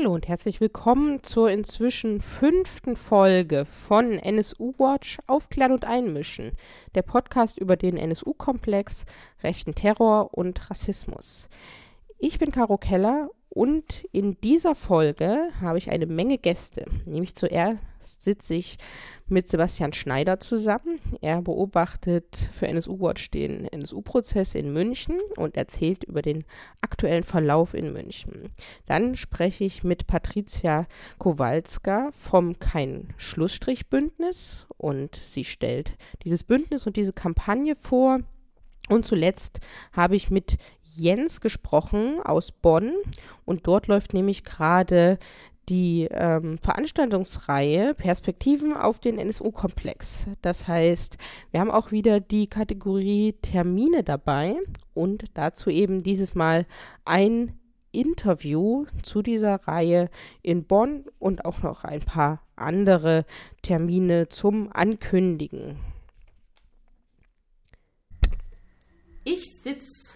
Hallo und herzlich willkommen zur inzwischen fünften Folge von NSU Watch Aufklären und Einmischen, der Podcast über den NSU-Komplex, rechten Terror und Rassismus. Ich bin Caro Keller und in dieser Folge habe ich eine Menge Gäste. Nämlich zuerst sitze ich mit Sebastian Schneider zusammen. Er beobachtet für NSU Watch den NSU-Prozess in München und erzählt über den aktuellen Verlauf in München. Dann spreche ich mit Patricia Kowalska vom Kein-Schlussstrich-Bündnis und sie stellt dieses Bündnis und diese Kampagne vor. Und zuletzt habe ich mit Jens gesprochen aus Bonn und dort läuft nämlich gerade die ähm, Veranstaltungsreihe Perspektiven auf den NSU-Komplex. Das heißt, wir haben auch wieder die Kategorie Termine dabei und dazu eben dieses Mal ein Interview zu dieser Reihe in Bonn und auch noch ein paar andere Termine zum Ankündigen. Ich sitze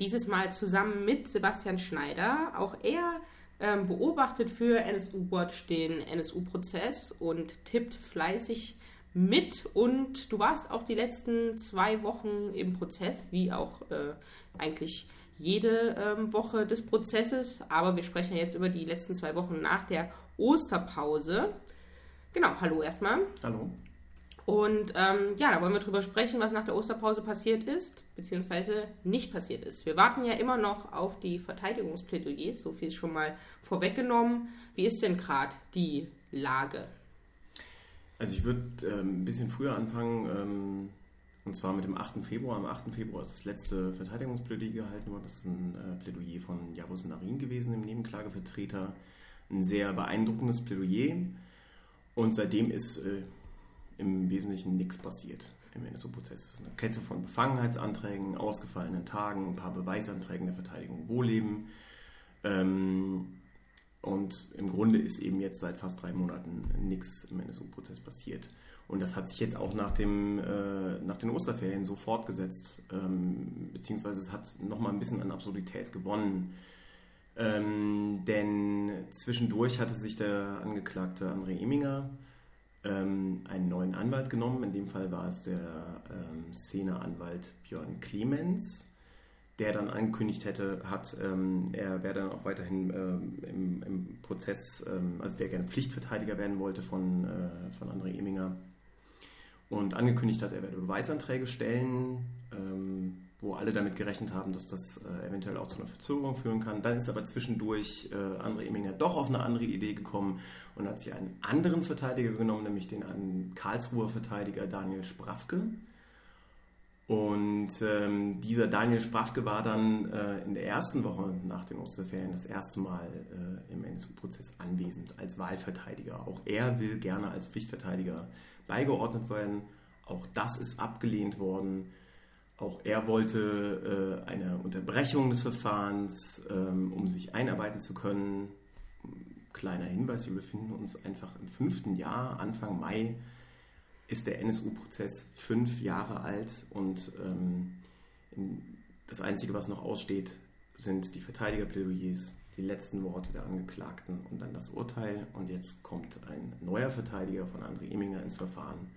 dieses Mal zusammen mit Sebastian Schneider. Auch er ähm, beobachtet für NSU Watch den NSU-Prozess und tippt fleißig mit. Und du warst auch die letzten zwei Wochen im Prozess, wie auch äh, eigentlich jede ähm, Woche des Prozesses. Aber wir sprechen jetzt über die letzten zwei Wochen nach der Osterpause. Genau, hallo erstmal. Hallo. Und ähm, ja, da wollen wir drüber sprechen, was nach der Osterpause passiert ist, beziehungsweise nicht passiert ist. Wir warten ja immer noch auf die Verteidigungsplädoyers, so viel ist schon mal vorweggenommen. Wie ist denn gerade die Lage? Also ich würde ähm, ein bisschen früher anfangen, ähm, und zwar mit dem 8. Februar. Am 8. Februar ist das letzte Verteidigungsplädoyer gehalten worden. Das ist ein äh, Plädoyer von Javus Narin gewesen, dem Nebenklagevertreter. Ein sehr beeindruckendes Plädoyer. Und seitdem ist... Äh, im Wesentlichen nichts passiert im NSU-Prozess. Eine Kette von Befangenheitsanträgen, ausgefallenen Tagen, ein paar Beweisanträgen der Verteidigung Wohleben. Ähm, und im Grunde ist eben jetzt seit fast drei Monaten nichts im NSU-Prozess passiert. Und das hat sich jetzt auch nach, dem, äh, nach den Osterferien so fortgesetzt, ähm, beziehungsweise es hat nochmal ein bisschen an Absurdität gewonnen. Ähm, denn zwischendurch hatte sich der Angeklagte André Eminger ähm, einen neuen Anwalt genommen. In dem Fall war es der ähm, Szeneanwalt Björn Clemens, der dann angekündigt hätte, hat, ähm, er wäre dann auch weiterhin ähm, im, im, Prozess, ähm, also der gerne Pflichtverteidiger werden wollte von, äh, von André Eminger und angekündigt hat, er werde Beweisanträge stellen. Wo alle damit gerechnet haben, dass das äh, eventuell auch zu einer Verzögerung führen kann. Dann ist aber zwischendurch äh, André Eminger doch auf eine andere Idee gekommen und hat sich einen anderen Verteidiger genommen, nämlich den einen Karlsruher Verteidiger Daniel Sprafke. Und ähm, dieser Daniel Sprafke war dann äh, in der ersten Woche nach den Osterferien das erste Mal äh, im NSU-Prozess anwesend als Wahlverteidiger. Auch er will gerne als Pflichtverteidiger beigeordnet werden. Auch das ist abgelehnt worden. Auch er wollte äh, eine Unterbrechung des Verfahrens, ähm, um sich einarbeiten zu können. Kleiner Hinweis, wir befinden uns einfach im fünften Jahr. Anfang Mai ist der NSU-Prozess fünf Jahre alt und ähm, das Einzige, was noch aussteht, sind die Verteidigerplädoyers, die letzten Worte der Angeklagten und dann das Urteil. Und jetzt kommt ein neuer Verteidiger von André Eminger ins Verfahren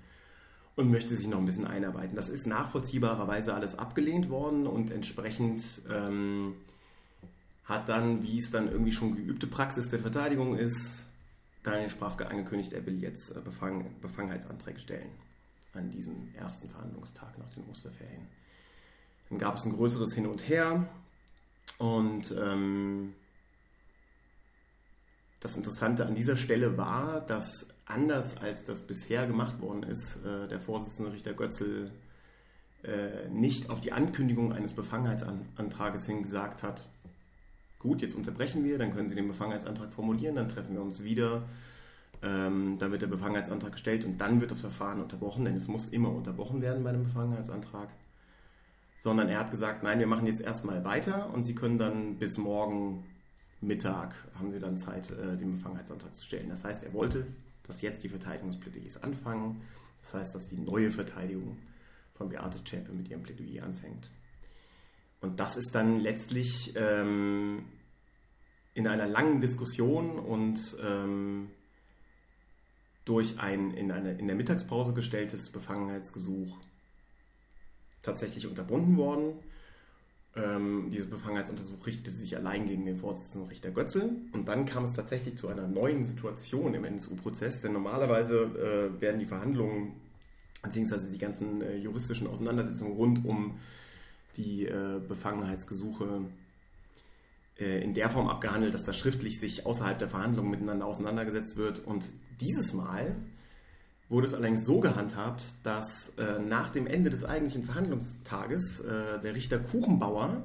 und möchte sich noch ein bisschen einarbeiten. Das ist nachvollziehbarerweise alles abgelehnt worden und entsprechend ähm, hat dann, wie es dann irgendwie schon geübte Praxis der Verteidigung ist, Daniel Sprafke angekündigt, er will jetzt äh, Befang Befangenheitsanträge stellen an diesem ersten Verhandlungstag nach den Osterferien. Dann gab es ein größeres Hin und Her und ähm, das Interessante an dieser Stelle war, dass anders als das bisher gemacht worden ist, äh, der Vorsitzende Richter Götzl äh, nicht auf die Ankündigung eines Befangenheitsantrages hin gesagt hat, gut, jetzt unterbrechen wir, dann können Sie den Befangenheitsantrag formulieren, dann treffen wir uns wieder, ähm, dann wird der Befangenheitsantrag gestellt und dann wird das Verfahren unterbrochen, denn es muss immer unterbrochen werden bei einem Befangenheitsantrag. Sondern er hat gesagt, nein, wir machen jetzt erstmal weiter und Sie können dann bis morgen Mittag haben Sie dann Zeit, äh, den Befangenheitsantrag zu stellen. Das heißt, er wollte dass jetzt die Verteidigungsplädoyers anfangen. Das heißt, dass die neue Verteidigung von Beate Zschäpe mit ihrem Plädoyer anfängt. Und das ist dann letztlich ähm, in einer langen Diskussion und ähm, durch ein in, eine, in der Mittagspause gestelltes Befangenheitsgesuch tatsächlich unterbunden worden. Ähm, dieses Befangenheitsuntersuch richtete sich allein gegen den Vorsitzenden Richter Götzel. Und dann kam es tatsächlich zu einer neuen Situation im NSU-Prozess, denn normalerweise äh, werden die Verhandlungen beziehungsweise die ganzen äh, juristischen Auseinandersetzungen rund um die äh, Befangenheitsgesuche äh, in der Form abgehandelt, dass da schriftlich sich außerhalb der Verhandlungen miteinander auseinandergesetzt wird. Und dieses Mal wurde es allerdings so gehandhabt, dass äh, nach dem Ende des eigentlichen Verhandlungstages äh, der Richter Kuchenbauer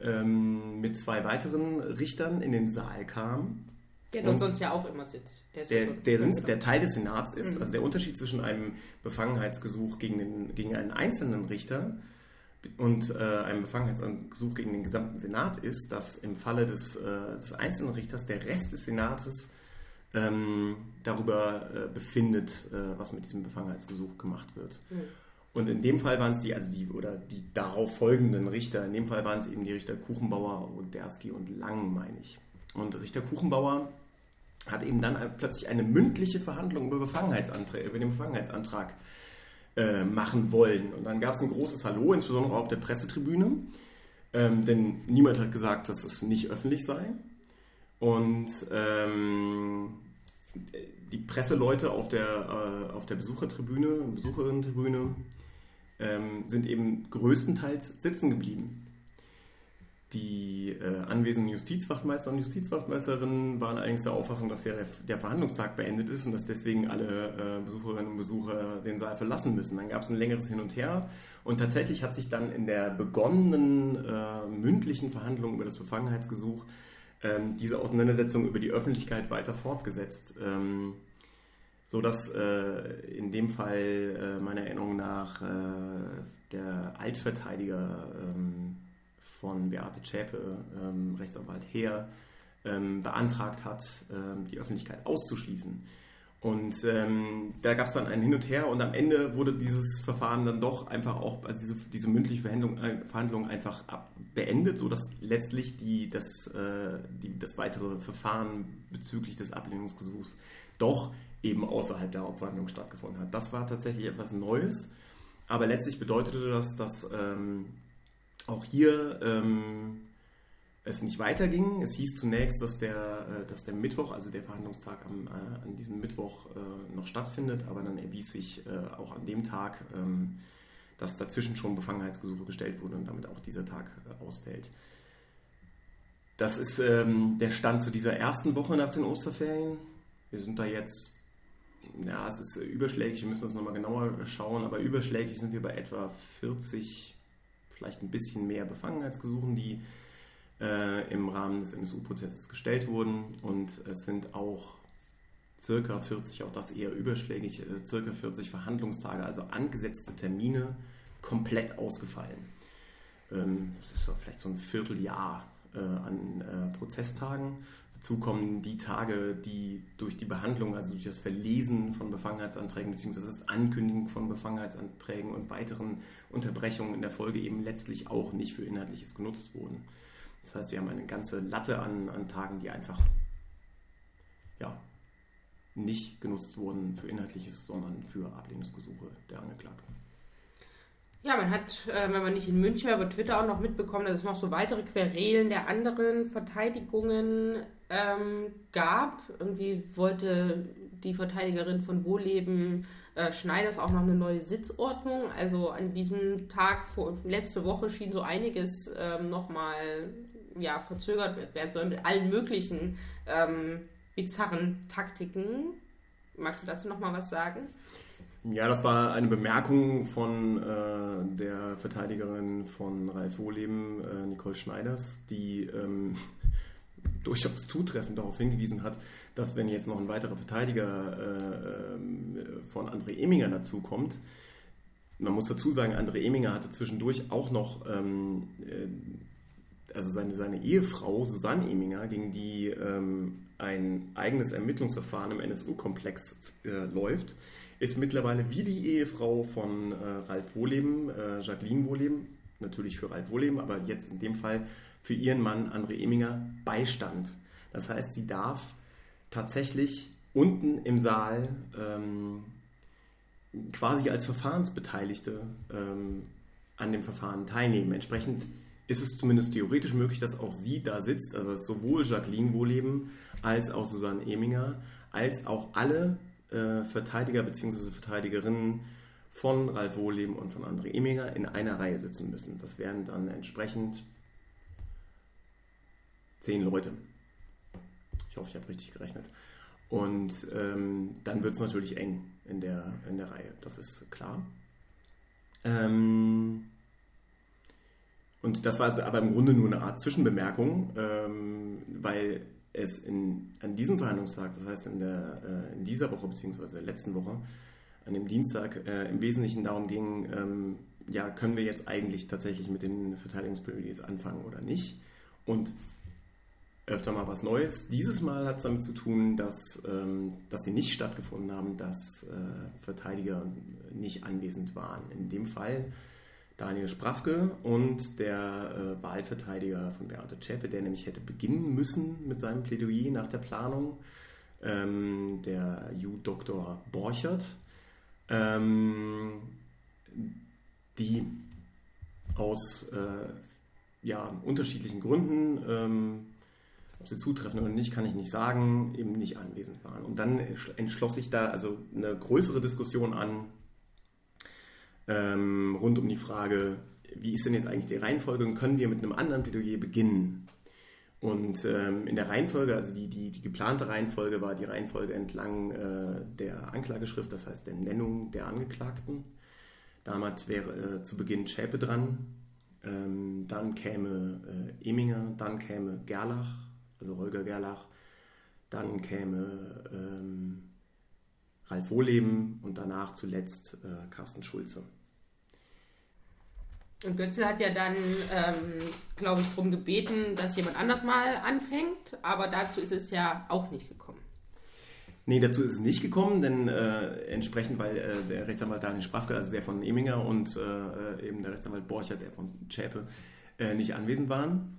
ähm, mit zwei weiteren Richtern in den Saal kam. Der dort sonst ja auch immer sitzt. Der, der, der, Sitz, der, Teil des Senats ist, mhm. also der Unterschied zwischen einem Befangenheitsgesuch gegen, den, gegen einen einzelnen Richter und äh, einem Befangenheitsgesuch gegen den gesamten Senat ist, dass im Falle des, äh, des einzelnen Richters der Rest des Senates ähm, darüber äh, befindet, äh, was mit diesem Befangenheitsgesuch gemacht wird. Mhm. Und in dem Fall waren es die, also die, oder die darauf folgenden Richter, in dem Fall waren es eben die Richter Kuchenbauer, Oderski und Lang, meine ich. Und Richter Kuchenbauer hat eben dann plötzlich eine mündliche Verhandlung über, Befangenheitsanträge, über den Befangenheitsantrag äh, machen wollen. Und dann gab es ein großes Hallo, insbesondere auf der Pressetribüne, ähm, denn niemand hat gesagt, dass es nicht öffentlich sei. Und ähm, die Presseleute auf der, äh, auf der Besuchertribüne, Besucherinnentribüne, ähm, sind eben größtenteils sitzen geblieben. Die äh, anwesenden Justizwachtmeister und Justizwachtmeisterinnen waren allerdings der Auffassung, dass der, der Verhandlungstag beendet ist und dass deswegen alle äh, Besucherinnen und Besucher den Saal verlassen müssen. Dann gab es ein längeres Hin und Her und tatsächlich hat sich dann in der begonnenen äh, mündlichen Verhandlung über das Befangenheitsgesuch ähm, diese Auseinandersetzung über die Öffentlichkeit weiter fortgesetzt. Ähm, so dass äh, in dem Fall äh, meiner Erinnerung nach äh, der Altverteidiger ähm, von Beate Zschäpe, ähm, Rechtsanwalt Heer, ähm, beantragt hat, ähm, die Öffentlichkeit auszuschließen. Und ähm, da gab es dann ein Hin und Her und am Ende wurde dieses Verfahren dann doch einfach auch, also diese, diese mündliche Verhandlung, äh, Verhandlung einfach ab, beendet, sodass letztlich die, das, äh, die, das weitere Verfahren bezüglich des Ablehnungsgesuchs doch eben außerhalb der Hauptverhandlung stattgefunden hat. Das war tatsächlich etwas Neues, aber letztlich bedeutete das, dass ähm, auch hier ähm, es nicht weiterging. Es hieß zunächst, dass der, äh, dass der Mittwoch, also der Verhandlungstag am, äh, an diesem Mittwoch äh, noch stattfindet, aber dann erwies sich auch an dem Tag, ähm, dass dazwischen schon Befangenheitsgesuche gestellt wurden und damit auch dieser Tag ausfällt. Das ist ähm, der Stand zu dieser ersten Woche nach den Osterferien. Wir sind da jetzt, ja, es ist überschlägig, wir müssen das nochmal genauer schauen, aber überschlägig sind wir bei etwa 40 vielleicht ein bisschen mehr Befangenheitsgesuchen, die äh, im Rahmen des NSU-Prozesses gestellt wurden. Und es sind auch circa 40, auch das eher überschlägig, äh, circa 40 Verhandlungstage, also angesetzte Termine, komplett ausgefallen. Ähm, das ist vielleicht so ein Vierteljahr äh, an Prozesstagen. Dazu kommen die Tage, die durch die Behandlung, also durch das Verlesen von Befangenheitsanträgen bzw. das Ankündigen von Befangenheitsanträgen und weiteren Unterbrechungen in der Folge eben letztlich auch nicht für Inhaltliches genutzt wurden. Das heißt, wir haben eine ganze Latte an, an Tagen, die einfach ja, nicht genutzt wurden für Inhaltliches, sondern für Ablehnungsgesuche der Angeklagten. Ja, man hat, äh, wenn man nicht in München über Twitter auch noch mitbekommen, dass es noch so weitere Querelen der anderen Verteidigungen ähm, gab. Irgendwie wollte die Verteidigerin von Wohlleben äh, Schneiders auch noch eine neue Sitzordnung. Also an diesem Tag, vor, letzte Woche schien so einiges ähm, nochmal ja, verzögert werden soll mit allen möglichen ähm, bizarren Taktiken. Magst du dazu nochmal was sagen? Ja, das war eine Bemerkung von äh, der Verteidigerin von Ralf Wohleben, äh, Nicole Schneiders, die ähm, durchaus zutreffend darauf hingewiesen hat, dass wenn jetzt noch ein weiterer Verteidiger äh, ähm, von André Eminger dazukommt, man muss dazu sagen, André Eminger hatte zwischendurch auch noch ähm, äh, also seine, seine Ehefrau Susanne Eminger, gegen die ähm, ein eigenes Ermittlungsverfahren im NSU-Komplex äh, läuft, ist mittlerweile wie die Ehefrau von äh, Ralf Wohleben, äh, Jacqueline Wohleben, natürlich für Ralf Wohleben, aber jetzt in dem Fall für ihren Mann André Eminger Beistand. Das heißt, sie darf tatsächlich unten im Saal ähm, quasi als Verfahrensbeteiligte ähm, an dem Verfahren teilnehmen. Entsprechend ist es zumindest theoretisch möglich, dass auch sie da sitzt, also dass sowohl Jacqueline Wohleben als auch Susanne Eminger, als auch alle äh, Verteidiger bzw. Verteidigerinnen von Ralf Wohleben und von André Eminger in einer Reihe sitzen müssen. Das wären dann entsprechend zehn Leute. Ich hoffe, ich habe richtig gerechnet. Und ähm, dann wird es natürlich eng in der, in der Reihe, das ist klar. Ähm, und das war also aber im Grunde nur eine Art Zwischenbemerkung, ähm, weil es in, an diesem Verhandlungstag, das heißt in, der, äh, in dieser Woche bzw. letzten Woche, an dem Dienstag, äh, im Wesentlichen darum ging, ähm, ja, können wir jetzt eigentlich tatsächlich mit den Verteidigungsplädoyers anfangen oder nicht? Und öfter mal was Neues. Dieses Mal hat es damit zu tun, dass, ähm, dass sie nicht stattgefunden haben, dass äh, Verteidiger nicht anwesend waren. In dem Fall Daniel Sprafke und der äh, Wahlverteidiger von Beate Zschäpe, der nämlich hätte beginnen müssen mit seinem Plädoyer nach der Planung, ähm, der Ju-Doktor Borchert, ähm, die aus äh, ja, unterschiedlichen Gründen ähm, ob sie zutreffen oder nicht, kann ich nicht sagen, eben nicht anwesend waren. Und dann entschloss sich da also eine größere Diskussion an ähm, rund um die Frage, wie ist denn jetzt eigentlich die Reihenfolge und können wir mit einem anderen Plädoyer beginnen? Und ähm, in der Reihenfolge, also die, die, die, geplante Reihenfolge war die Reihenfolge entlang äh, der Anklageschrift, das heißt der Nennung der Angeklagten. Damals wäre äh, zu Beginn Schäpe dran, ähm, dann käme äh, Eminger, dann käme Gerlach, also Holger Gerlach. Dann käme ähm, Ralf Wohleben und danach zuletzt äh, Carsten Schulze. Und Götze hat ja dann, ähm, glaube ich, darum gebeten, dass jemand anders mal anfängt, aber dazu ist es ja auch nicht gekommen. Nee, dazu ist es nicht gekommen, denn äh, entsprechend, weil äh, der Rechtsanwalt Daniel Sprafke, also der von Eminger und äh, eben der Rechtsanwalt Borchert, der von Schäpe, äh, nicht anwesend waren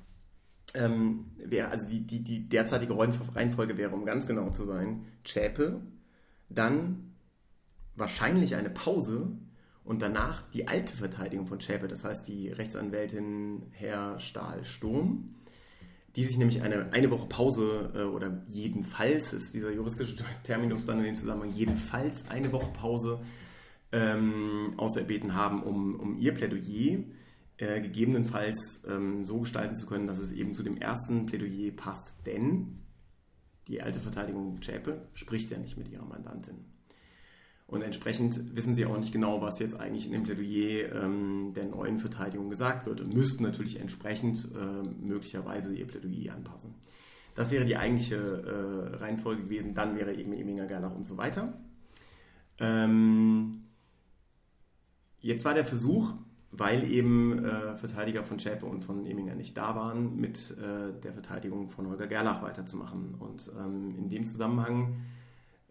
ähm, wäre, also die, die, die derzeitige Reihenfolge wäre, um ganz genau zu sein, Zschäpe, dann wahrscheinlich eine Pause und danach die alte Verteidigung von Zschäpe, das heißt die Rechtsanwältin Herr Stahl-Sturm, die sich nämlich eine, eine Woche Pause äh, oder jedenfalls ist dieser juristische Terminus dann in dem Zusammenhang jedenfalls eine Woche Pause ähm, auserbeten haben, um, um ihr Plädoyer äh, gegebenenfalls ähm, so gestalten zu können, dass es eben zu dem ersten Plädoyer passt. Denn die alte Verteidigung Zschäpe spricht ja nicht mit ihrer Mandantin. Und entsprechend wissen sie auch nicht genau, was jetzt eigentlich in dem Plädoyer ähm, der neuen Verteidigung gesagt wird und müssten natürlich entsprechend äh, möglicherweise ihr Plädoyer anpassen. Das wäre die eigentliche äh, Reihenfolge gewesen. Dann wäre eben Eminger, Gerlach und so weiter. Ähm, jetzt war der Versuch, weil eben äh, Verteidiger von Schäpe und von Eminger nicht da waren, mit äh, der Verteidigung von Holger Gerlach weiterzumachen. Und ähm, in dem Zusammenhang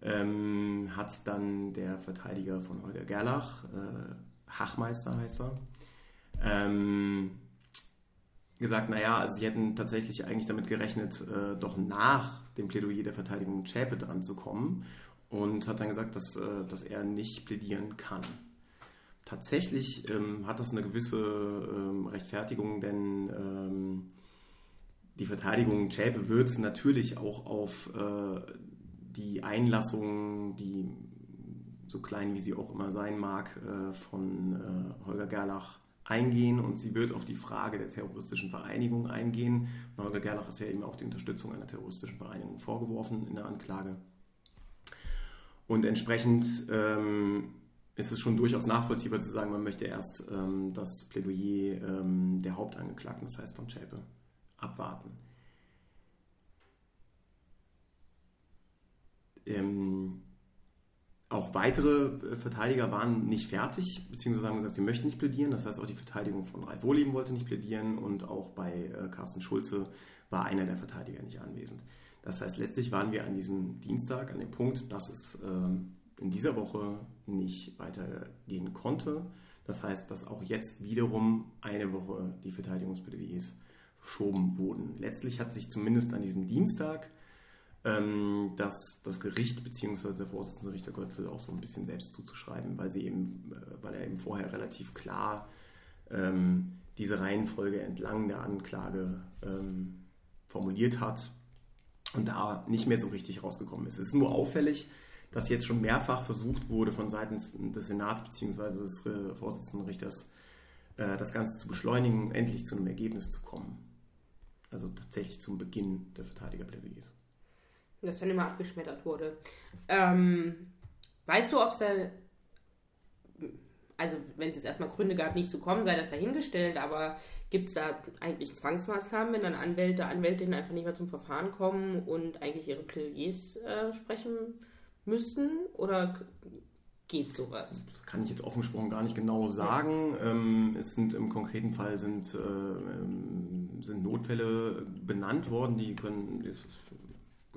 ähm, hat dann der Verteidiger von Holger Gerlach, äh, Hachmeister heißt er, ähm, gesagt, naja, also sie hätten tatsächlich eigentlich damit gerechnet, äh, doch nach dem Plädoyer der Verteidigung Schäpe dran zu kommen. Und hat dann gesagt, dass, äh, dass er nicht plädieren kann. Tatsächlich ähm, hat das eine gewisse ähm, Rechtfertigung, denn ähm, die Verteidigung Schäpe wird natürlich auch auf äh, die Einlassung, die so klein wie sie auch immer sein mag, äh, von äh, Holger Gerlach eingehen und sie wird auf die Frage der terroristischen Vereinigung eingehen. Und Holger Gerlach ist ja eben auch die Unterstützung einer terroristischen Vereinigung vorgeworfen in der Anklage. Und entsprechend ähm, ist es schon durchaus nachvollziehbar zu sagen, man möchte erst ähm, das Plädoyer ähm, der Hauptangeklagten, das heißt von Schäpe, abwarten. Ähm, auch weitere Verteidiger waren nicht fertig, beziehungsweise haben gesagt, sie möchten nicht plädieren. Das heißt, auch die Verteidigung von Ralf Wohleben wollte nicht plädieren und auch bei äh, Carsten Schulze war einer der Verteidiger nicht anwesend. Das heißt, letztlich waren wir an diesem Dienstag an dem Punkt, dass es ähm, in dieser Woche nicht weitergehen konnte. Das heißt, dass auch jetzt wiederum eine Woche die Verteidigungsplädoyers verschoben wurden. Letztlich hat sich zumindest an diesem Dienstag ähm, das, das Gericht bzw. der Vorsitzende Richter Götze auch so ein bisschen selbst zuzuschreiben, weil, sie eben, äh, weil er eben vorher relativ klar ähm, diese Reihenfolge entlang der Anklage ähm, formuliert hat und da nicht mehr so richtig rausgekommen ist. Es ist nur auffällig, dass jetzt schon mehrfach versucht wurde von Seiten des Senats bzw. des äh, Vorsitzenden Richters äh, das Ganze zu beschleunigen, endlich zu einem Ergebnis zu kommen. Also tatsächlich zum Beginn der Verteidigerplädoyers. Das dann immer abgeschmettert wurde. Ähm, weißt du, ob es da, also wenn es jetzt erstmal Gründe gab, nicht zu kommen, sei das dahingestellt, aber gibt es da eigentlich Zwangsmaßnahmen, wenn dann Anwälte, Anwältinnen einfach nicht mehr zum Verfahren kommen und eigentlich ihre Plädoyers äh, sprechen müssten? Oder geht sowas? Das kann ich jetzt offen gesprochen gar nicht genau sagen. Ja. Ähm, es sind im konkreten Fall sind, äh, ähm, sind Notfälle benannt worden, die können,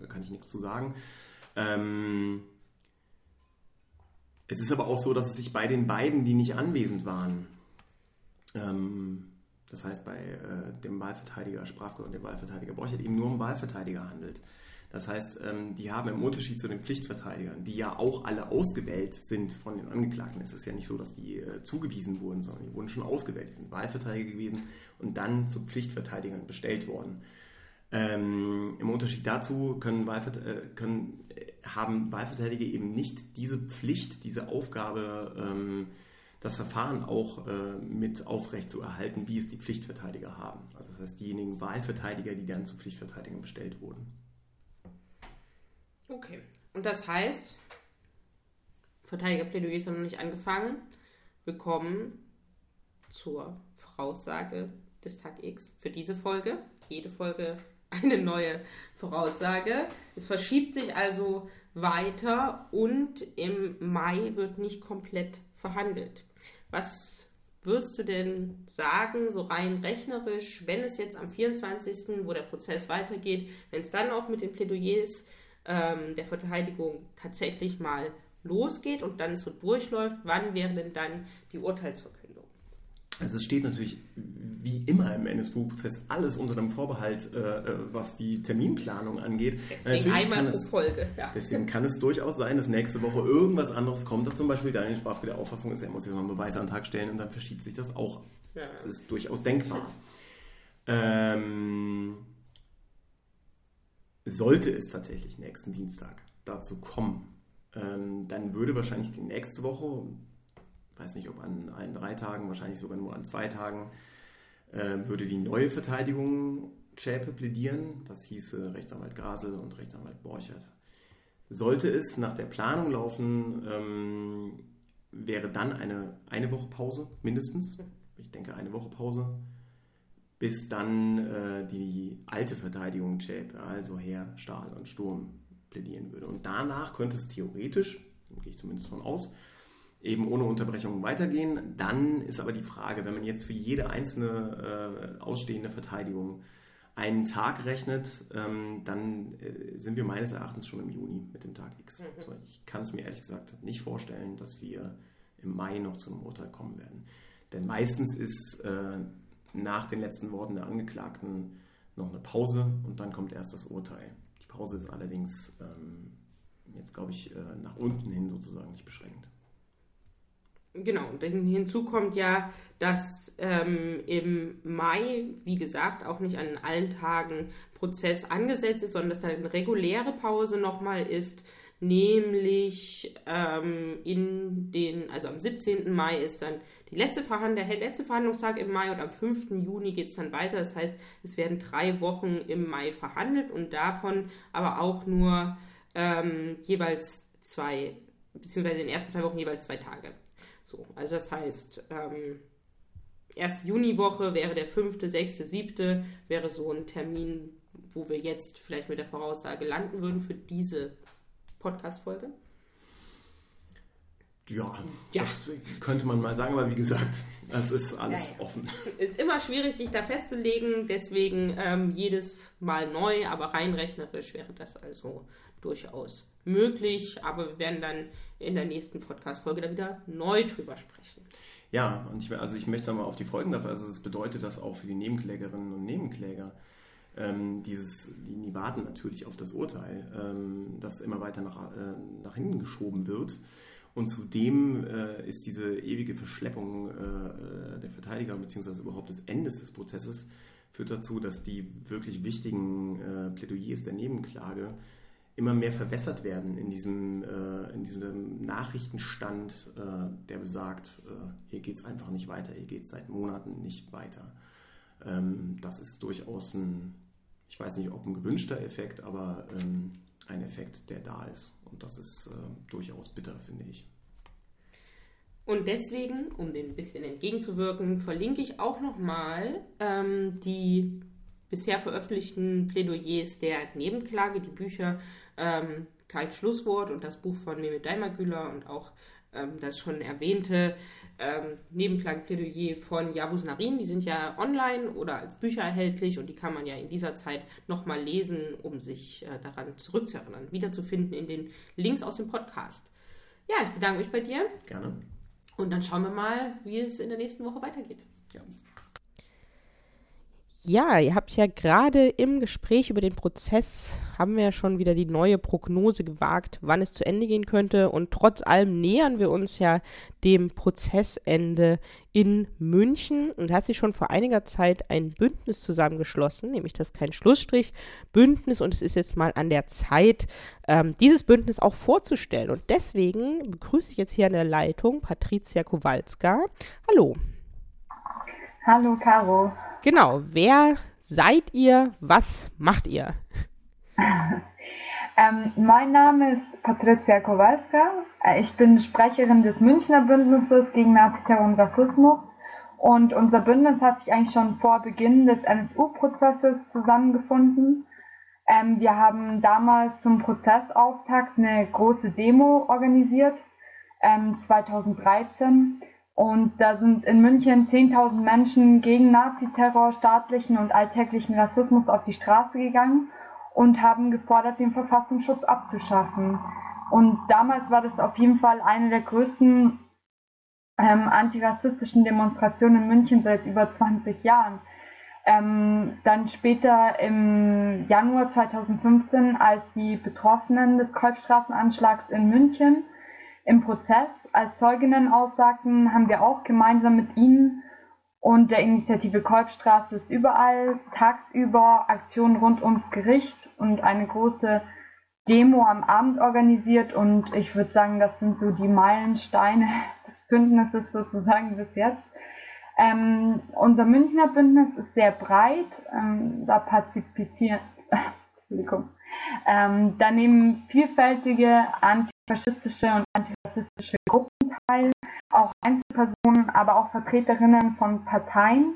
kann ich nichts zu sagen. Ähm, es ist aber auch so, dass es sich bei den beiden, die nicht anwesend waren, ähm, das heißt bei äh, dem Wahlverteidiger Sprafke und dem Wahlverteidiger Borchert, eben nur um Wahlverteidiger handelt. Das heißt, ähm, die haben im Unterschied zu den Pflichtverteidigern, die ja auch alle ausgewählt sind von den Angeklagten, es ist ja nicht so, dass die äh, zugewiesen wurden, sondern die wurden schon ausgewählt, die sind Wahlverteidiger gewesen und dann zu Pflichtverteidigern bestellt worden. Ähm, Im Unterschied dazu können, äh, können, äh, haben Wahlverteidiger eben nicht diese Pflicht, diese Aufgabe, ähm, das Verfahren auch äh, mit aufrecht zu erhalten, wie es die Pflichtverteidiger haben. Also das heißt, diejenigen Wahlverteidiger, die dann zu Pflichtverteidigern bestellt wurden. Okay. Und das heißt, Verteidigerplädoyers haben noch nicht angefangen. Wir kommen zur Voraussage des Tag X für diese Folge. Jede Folge eine neue Voraussage. Es verschiebt sich also weiter und im Mai wird nicht komplett verhandelt. Was würdest du denn sagen, so rein rechnerisch, wenn es jetzt am 24., wo der Prozess weitergeht, wenn es dann auch mit den Plädoyers ähm, der Verteidigung tatsächlich mal losgeht und dann so durchläuft, wann wäre denn dann die Urteilsverkündung? Also es steht natürlich wie immer im NSU-Prozess alles unter dem Vorbehalt, äh, äh, was die Terminplanung angeht. Deswegen natürlich einmal pro Folge. Ja. Deswegen kann es durchaus sein, dass nächste Woche irgendwas anderes kommt, dass zum Beispiel Daniel Sprafke der Auffassung ist, er muss jetzt noch einen Beweisantrag stellen und dann verschiebt sich das auch. Ja. Das ist durchaus denkbar. Ähm, sollte es tatsächlich nächsten Dienstag dazu kommen, ähm, dann würde wahrscheinlich die nächste Woche, weiß nicht ob an allen drei Tagen, wahrscheinlich sogar nur an zwei Tagen, äh, würde die neue Verteidigung Schäpe plädieren. Das hieße Rechtsanwalt Grasel und Rechtsanwalt Borchert. Sollte es nach der Planung laufen, ähm, wäre dann eine, eine Woche Pause mindestens. Ich denke eine Woche Pause bis dann äh, die alte Verteidigung Chap, also Heer, Stahl und Sturm, plädieren würde. Und danach könnte es theoretisch, gehe ich zumindest von aus, eben ohne Unterbrechung weitergehen. Dann ist aber die Frage, wenn man jetzt für jede einzelne äh, ausstehende Verteidigung einen Tag rechnet, ähm, dann äh, sind wir meines Erachtens schon im Juni mit dem Tag X. Mhm. Also ich kann es mir ehrlich gesagt nicht vorstellen, dass wir im Mai noch zu einem Urteil kommen werden. Denn meistens ist äh, nach den letzten Worten der Angeklagten noch eine Pause und dann kommt erst das Urteil. Die Pause ist allerdings ähm, jetzt, glaube ich, äh, nach unten hin sozusagen nicht beschränkt. Genau, und hinzu kommt ja, dass ähm, im Mai, wie gesagt, auch nicht an allen Tagen Prozess angesetzt ist, sondern dass da eine reguläre Pause nochmal ist, nämlich ähm, in den, also am 17. Mai ist dann die letzte Verhand der letzte Verhandlungstag im Mai und am 5. Juni geht es dann weiter. Das heißt, es werden drei Wochen im Mai verhandelt und davon aber auch nur ähm, jeweils zwei, beziehungsweise in den ersten zwei Wochen jeweils zwei Tage. So, also das heißt, ähm, erste Juniwoche wäre der 5., 6., 7. wäre so ein Termin, wo wir jetzt vielleicht mit der Voraussage landen würden für diese Podcast-Folge? Ja, ja, das könnte man mal sagen, aber wie gesagt, das ist alles ja, ja. offen. Es ist immer schwierig, sich da festzulegen, deswegen ähm, jedes Mal neu, aber rein rechnerisch wäre das also durchaus möglich, aber wir werden dann in der nächsten Podcast-Folge da wieder neu drüber sprechen. Ja, und ich, also ich möchte nochmal auf die Folgen dafür, also das bedeutet das auch für die Nebenklägerinnen und Nebenkläger, ähm, dieses, die, die warten natürlich auf das Urteil, ähm, das immer weiter nach, äh, nach hinten geschoben wird. Und zudem äh, ist diese ewige Verschleppung äh, der Verteidiger bzw. überhaupt des Endes des Prozesses führt dazu, dass die wirklich wichtigen äh, Plädoyers der Nebenklage immer mehr verwässert werden in diesem, äh, in diesem Nachrichtenstand, äh, der besagt, äh, hier geht es einfach nicht weiter, hier geht es seit Monaten nicht weiter. Ähm, das ist durchaus ein, ich weiß nicht, ob ein gewünschter Effekt, aber ähm, ein Effekt, der da ist. Und das ist äh, durchaus bitter, finde ich. Und deswegen, um dem ein bisschen entgegenzuwirken, verlinke ich auch nochmal ähm, die bisher veröffentlichten Plädoyers der Nebenklage, die Bücher ähm, Kein Schlusswort und das Buch von Mehmet Daimagüler und auch ähm, das schon erwähnte ähm, Nebenklageplädoyer von Javus Narin. Die sind ja online oder als Bücher erhältlich und die kann man ja in dieser Zeit nochmal lesen, um sich äh, daran zurückzuerinnern, wiederzufinden in den Links aus dem Podcast. Ja, ich bedanke mich bei dir. Gerne. Und dann schauen wir mal, wie es in der nächsten Woche weitergeht. Ja. Ja, ihr habt ja gerade im Gespräch über den Prozess, haben wir ja schon wieder die neue Prognose gewagt, wann es zu Ende gehen könnte. Und trotz allem nähern wir uns ja dem Prozessende in München. Und hat sich schon vor einiger Zeit ein Bündnis zusammengeschlossen, nämlich das Kein Schlussstrich Bündnis. Und es ist jetzt mal an der Zeit, ähm, dieses Bündnis auch vorzustellen. Und deswegen begrüße ich jetzt hier an der Leitung Patricia Kowalska. Hallo. Hallo, Caro. Genau, wer seid ihr? Was macht ihr? ähm, mein Name ist Patricia Kowalska. Äh, ich bin Sprecherin des Münchner Bündnisses gegen Naziterror und Rassismus. Und unser Bündnis hat sich eigentlich schon vor Beginn des NSU-Prozesses zusammengefunden. Ähm, wir haben damals zum Prozessauftakt eine große Demo organisiert, ähm, 2013 und da sind in München 10.000 Menschen gegen Naziterror, staatlichen und alltäglichen Rassismus auf die Straße gegangen und haben gefordert, den Verfassungsschutz abzuschaffen. Und damals war das auf jeden Fall eine der größten ähm, antirassistischen Demonstrationen in München seit über 20 Jahren. Ähm, dann später im Januar 2015, als die Betroffenen des Kolbstraßenanschlags in München im Prozess als Zeuginnen aussagten, haben wir auch gemeinsam mit ihnen und der Initiative Kolbstraße ist überall tagsüber Aktionen rund ums Gericht und eine große Demo am Abend organisiert und ich würde sagen, das sind so die Meilensteine des Bündnisses sozusagen bis jetzt. Ähm, unser Münchner Bündnis ist sehr breit, ähm, da partizipieren, ähm, da nehmen vielfältige antifaschistische und antirassistische Gruppen teil, auch Einzelpersonen, aber auch Vertreterinnen von Parteien.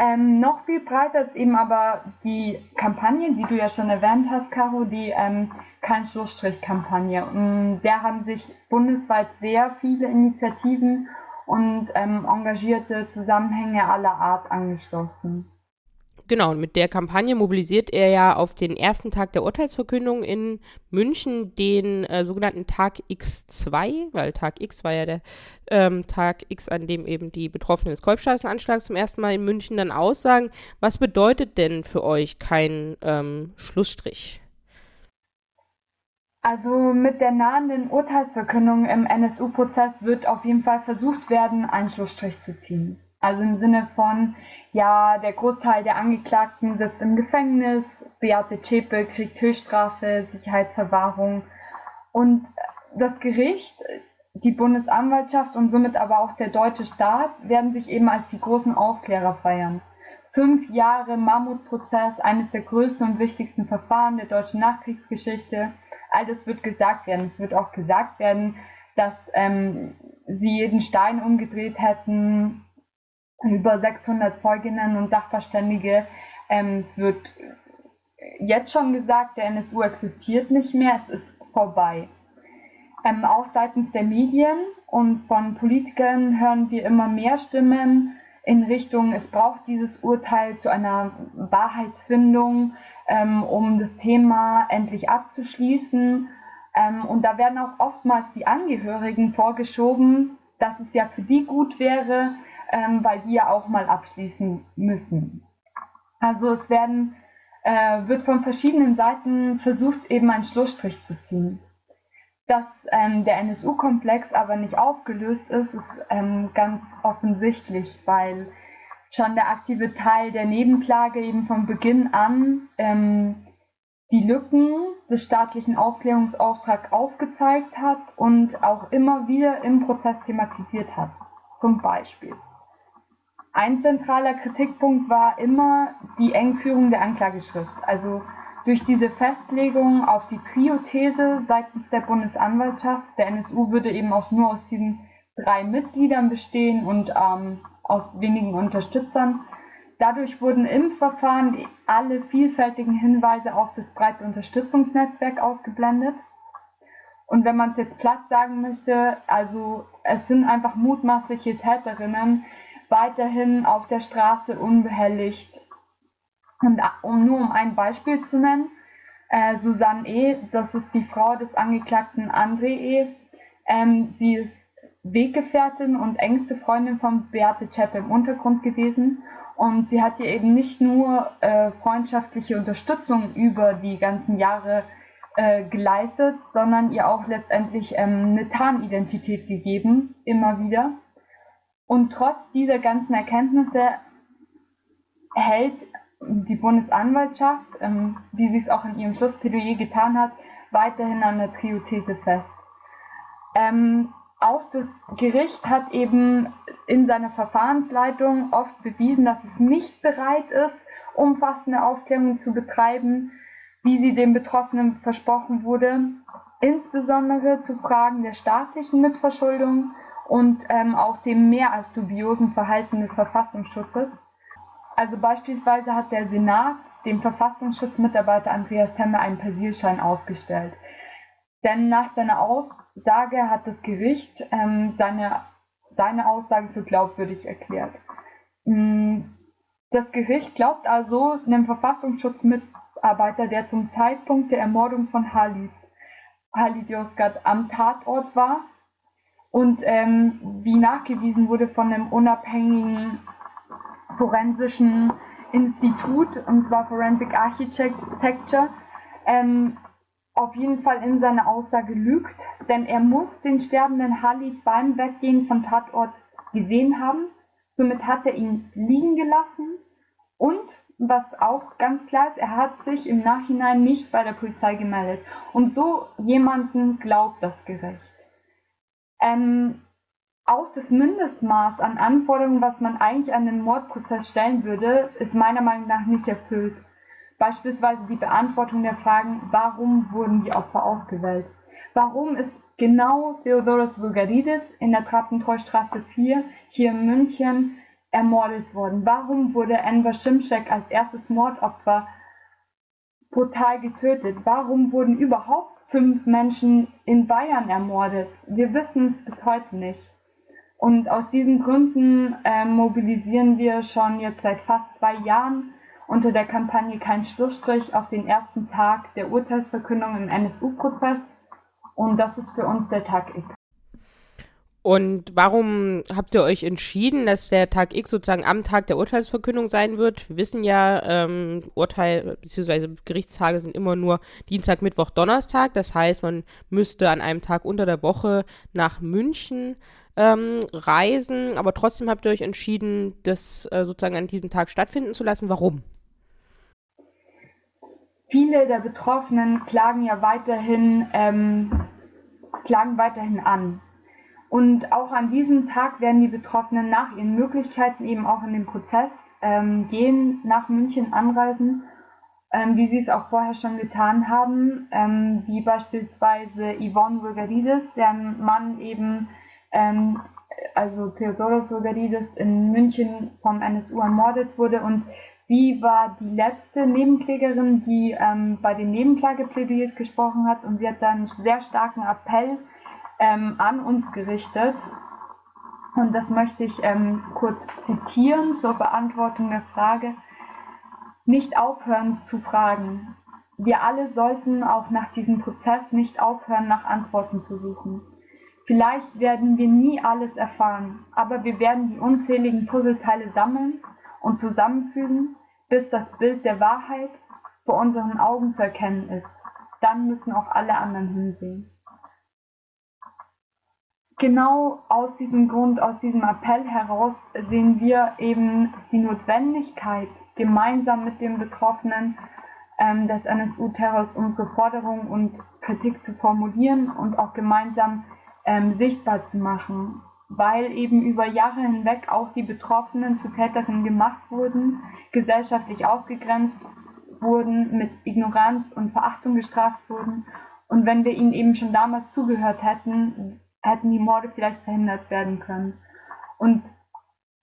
Ähm, noch viel breiter ist eben aber die Kampagne, die du ja schon erwähnt hast, Caro, die ähm, Kein Schlussstrich-Kampagne. Und der haben sich bundesweit sehr viele Initiativen und ähm, engagierte Zusammenhänge aller Art angeschlossen. Genau, mit der Kampagne mobilisiert er ja auf den ersten Tag der Urteilsverkündung in München den äh, sogenannten Tag X2, weil Tag X war ja der ähm, Tag X, an dem eben die Betroffenen des Kolbstraßenanschlags zum ersten Mal in München dann aussagen. Was bedeutet denn für euch kein ähm, Schlussstrich? Also mit der nahenden Urteilsverkündung im NSU-Prozess wird auf jeden Fall versucht werden, einen Schlussstrich zu ziehen. Also im Sinne von, ja, der Großteil der Angeklagten sitzt im Gefängnis, Beate Zschäpe kriegt Höchststrafe, Sicherheitsverwahrung und das Gericht, die Bundesanwaltschaft und somit aber auch der deutsche Staat werden sich eben als die großen Aufklärer feiern. Fünf Jahre Mammutprozess, eines der größten und wichtigsten Verfahren der deutschen Nachkriegsgeschichte. All das wird gesagt werden. Es wird auch gesagt werden, dass ähm, sie jeden Stein umgedreht hätten, über 600 Zeuginnen und Sachverständige. Ähm, es wird jetzt schon gesagt, der NSU existiert nicht mehr, es ist vorbei. Ähm, auch seitens der Medien und von Politikern hören wir immer mehr Stimmen in Richtung, es braucht dieses Urteil zu einer Wahrheitsfindung. ähm, um das Thema endlich abzuschließen. Ähm, und da werden auch oftmals die Angehörigen vorgeschoben, dass es ja für die gut wäre, ähm, weil die ja auch mal abschließen müssen. Also es werden, äh, wird von verschiedenen Seiten versucht, eben einen Schlussstrich zu ziehen. Dass ähm, der NSU-Komplex aber nicht aufgelöst ist, ist ähm, ganz offensichtlich, weil schon der aktive Teil der Nebenklage eben von Beginn an ähm, die Lücken des staatlichen Aufklärungsauftrags aufgezeigt hat und auch immer wieder im Prozess thematisiert hat. Zum Beispiel. Ein zentraler Kritikpunkt war immer die Engführung der Anklageschrift. Also durch diese Festlegung auf die Trio-These seitens der Bundesanwaltschaft, der NSU würde eben auch nur aus diesen drei Mitgliedern bestehen und ähm, aus wenigen Unterstützern. Dadurch wurden im Verfahren alle vielfältigen Hinweise auf das breite Unterstützungsnetzwerk ausgeblendet. Und wenn man es jetzt platt sagen möchte, also es sind einfach mutmaßliche Täterinnen weiterhin auf der Straße unbehelligt. Und um nur um ein Beispiel zu nennen, äh, Susanne E., das ist die Frau des Angeklagten André E., ähm, sie ist Weggefährtin und engste Freundin von Beate Zschäpe im Untergrund gewesen. Und sie hat ihr eben nicht nur äh, freundschaftliche Unterstützung über die ganzen Jahre äh, geleistet, sondern ihr auch letztendlich ähm, eine Tarnidentität gegeben, immer wieder. Und trotz dieser ganzen Erkenntnisse hält die Bundesanwaltschaft, ähm, wie sie es auch in ihrem Schlussplädoyer getan hat, weiterhin an der Trio-These fest. Ähm, auch das Gericht hat eben in seiner Verfahrensleitung oft bewiesen, dass es nicht bereit ist, umfassende Aufklärung zu betreiben, wie sie den Betroffenen versprochen wurde, insbesondere zu Fragen der staatlichen Mitverschuldung und ähm, auch dem mehr als dubiosen Verhalten des Verfassungsschutzes. Also beispielsweise hat der Senat dem Verfassungsschutzmitarbeiter Andreas Temme einen Persilschein ausgestellt. Denn nach seiner Aussage hat das Gericht ähm, seine, seine Aussage für glaubwürdig erklärt. Mm, das Gericht glaubt also einem Verfassungsschutzmitarbeiter, der zum Zeitpunkt der Ermordung von Halit, Halit Yozgat am Tatort war und ähm, wie nachgewiesen wurde von einem unabhängigen forensischen Institut, und zwar Forensic Architecture, ähm, auf jeden Fall in seiner Aussage lügt, denn er muss den sterbenden Halid beim Weggehen von Tatort gesehen haben. Somit hat er ihn liegen gelassen und was auch ganz klar ist, er hat sich im Nachhinein nicht bei der Polizei gemeldet. Und so jemanden glaubt das Gericht. Ähm, auch das Mindestmaß an Anforderungen, was man eigentlich an den Mordprozess stellen würde, ist meiner Meinung nach nicht erfüllt. Beispielsweise die Beantwortung der Fragen, warum wurden die Opfer ausgewählt? Warum ist genau Theodoros Vulgaridis in der Trappentreustraße 4 hier in München ermordet worden? Warum wurde Enver Şimşek als erstes Mordopfer brutal getötet? Warum wurden überhaupt fünf Menschen in Bayern ermordet? Wir wissen es bis heute nicht. Und aus diesen Gründen äh, mobilisieren wir schon jetzt seit fast zwei Jahren unter der Kampagne Kein Schlussstrich auf den ersten Tag der Urteilsverkündung im NSU-Prozess. Und das ist für uns der Tag X. Und warum habt ihr euch entschieden, dass der Tag X sozusagen am Tag der Urteilsverkündung sein wird? Wir wissen ja, ähm, Urteil bzw. Gerichtstage sind immer nur Dienstag, Mittwoch, Donnerstag. Das heißt, man müsste an einem Tag unter der Woche nach München ähm, reisen. Aber trotzdem habt ihr euch entschieden, das äh, sozusagen an diesem Tag stattfinden zu lassen. Warum? viele der Betroffenen klagen ja weiterhin, ähm, klagen weiterhin an. Und auch an diesem Tag werden die Betroffenen nach ihren Möglichkeiten eben auch in den Prozess ähm, gehen, nach München anreisen, ähm, wie sie es auch vorher schon getan haben, ähm, wie beispielsweise Yvonne Vulgaridis, deren Mann eben, ähm, also Theodoros Vulgaridis in München vom NSU ermordet wurde. Und Sie war die letzte Nebenklägerin, die ähm, bei den Nebenklageplädoyers gesprochen hat. Und sie hat dann einen sehr starken Appell ähm, an uns gerichtet. Und das möchte ich ähm, kurz zitieren zur Beantwortung der Frage. nicht aufhören zu fragen. Wir alle sollten auch nach diesem Prozess nicht aufhören, nach Antworten zu suchen. Vielleicht werden wir nie alles erfahren, aber wir werden die unzähligen Puzzleteile sammeln und zusammenfügen, bis das Bild der Wahrheit vor unseren Augen zu erkennen ist. Dann müssen auch alle anderen hinsehen. Genau aus diesem Grund, aus diesem Appell heraus sehen wir eben die Notwendigkeit, gemeinsam mit den Betroffenen ähm, des NSU-Terrors unsere Forderungen und Kritik zu formulieren und auch gemeinsam ähm, sichtbar zu machen, weil eben über Jahre hinweg auch die Betroffenen zu Täterinnen gemacht wurden, gesellschaftlich ausgegrenzt wurden, mit Ignoranz und Verachtung gestraft wurden. Und wenn wir ihnen eben schon damals zugehört hätten, hätten die Morde vielleicht verhindert werden können. Und